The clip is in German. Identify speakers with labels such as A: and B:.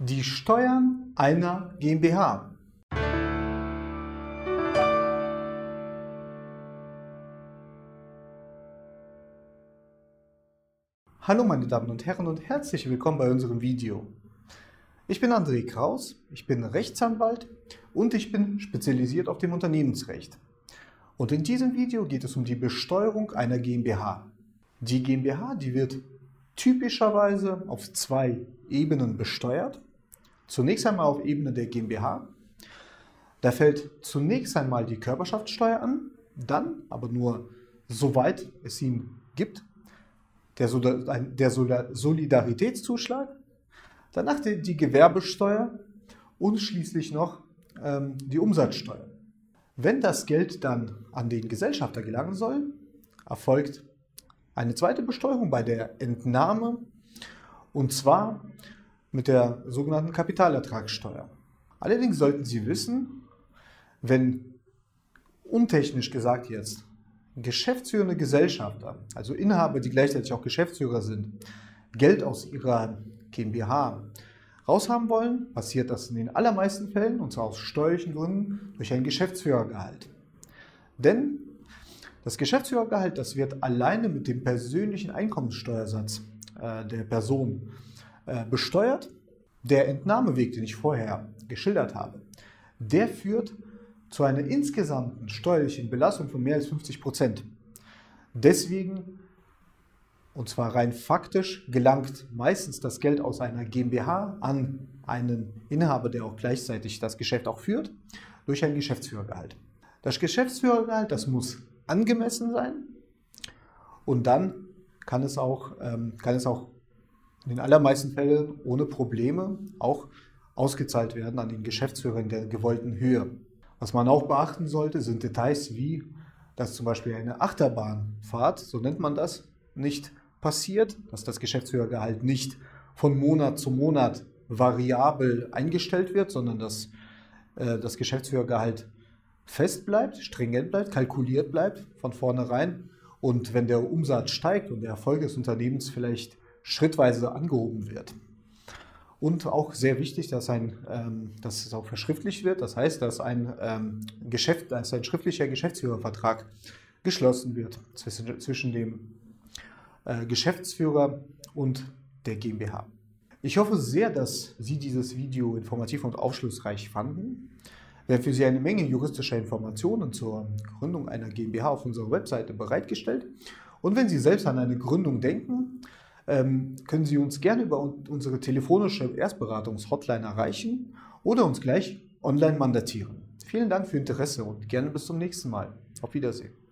A: Die Steuern einer GmbH. Hallo meine Damen und Herren und herzlich willkommen bei unserem Video. Ich bin André Kraus, ich bin Rechtsanwalt und ich bin spezialisiert auf dem Unternehmensrecht. Und in diesem Video geht es um die Besteuerung einer GmbH. Die GmbH, die wird typischerweise auf zwei Ebenen besteuert. Zunächst einmal auf Ebene der GmbH. Da fällt zunächst einmal die Körperschaftssteuer an, dann aber nur soweit es ihn gibt, der, Solidaritätszuschlag, danach die Gewerbesteuer und schließlich noch ähm, die Umsatzsteuer. Wenn das Geld dann an den Gesellschafter gelangen soll, erfolgt eine zweite Besteuerung bei der Entnahme und zwar mit der sogenannten Kapitalertragssteuer. Allerdings sollten Sie wissen, wenn untechnisch gesagt jetzt geschäftsführende Gesellschafter, also Inhaber, die gleichzeitig auch Geschäftsführer sind, Geld aus ihrer GmbH raushaben wollen, passiert das in den allermeisten Fällen, und zwar aus steuerlichen Gründen, durch ein Geschäftsführergehalt. Denn das Geschäftsführergehalt, das wird alleine mit dem persönlichen Einkommenssteuersatz äh, der Person besteuert. Der Entnahmeweg, den ich vorher geschildert habe, der führt zu einer insgesamten steuerlichen Belastung von mehr als 50 Prozent. Deswegen, und zwar rein faktisch, gelangt meistens das Geld aus einer GmbH an einen Inhaber, der auch gleichzeitig das Geschäft auch führt, durch ein Geschäftsführergehalt. Das Geschäftsführergehalt, das muss angemessen sein und dann kann es auch, ähm, kann es auch in den allermeisten Fällen ohne Probleme auch ausgezahlt werden an den Geschäftsführer in der gewollten Höhe. Was man auch beachten sollte, sind Details wie, dass zum Beispiel eine Achterbahnfahrt, so nennt man das, nicht passiert, dass das Geschäftsführergehalt nicht von Monat zu Monat variabel eingestellt wird, sondern dass äh, das Geschäftsführergehalt fest bleibt, stringent bleibt, kalkuliert bleibt von vornherein. Und wenn der Umsatz steigt und der Erfolg des Unternehmens vielleicht schrittweise angehoben wird. Und auch sehr wichtig, dass, ein, ähm, dass es auch verschriftlicht wird. Das heißt, dass ein, ähm, Geschäft, dass ein schriftlicher Geschäftsführervertrag geschlossen wird zwischen, zwischen dem äh, Geschäftsführer und der GmbH. Ich hoffe sehr, dass Sie dieses Video informativ und aufschlussreich fanden. Wir für Sie eine Menge juristischer Informationen zur Gründung einer GmbH auf unserer Webseite bereitgestellt. Und wenn Sie selbst an eine Gründung denken, können Sie uns gerne über unsere telefonische Erstberatungs-Hotline erreichen oder uns gleich online mandatieren. Vielen Dank für Ihr Interesse und gerne bis zum nächsten Mal. Auf Wiedersehen.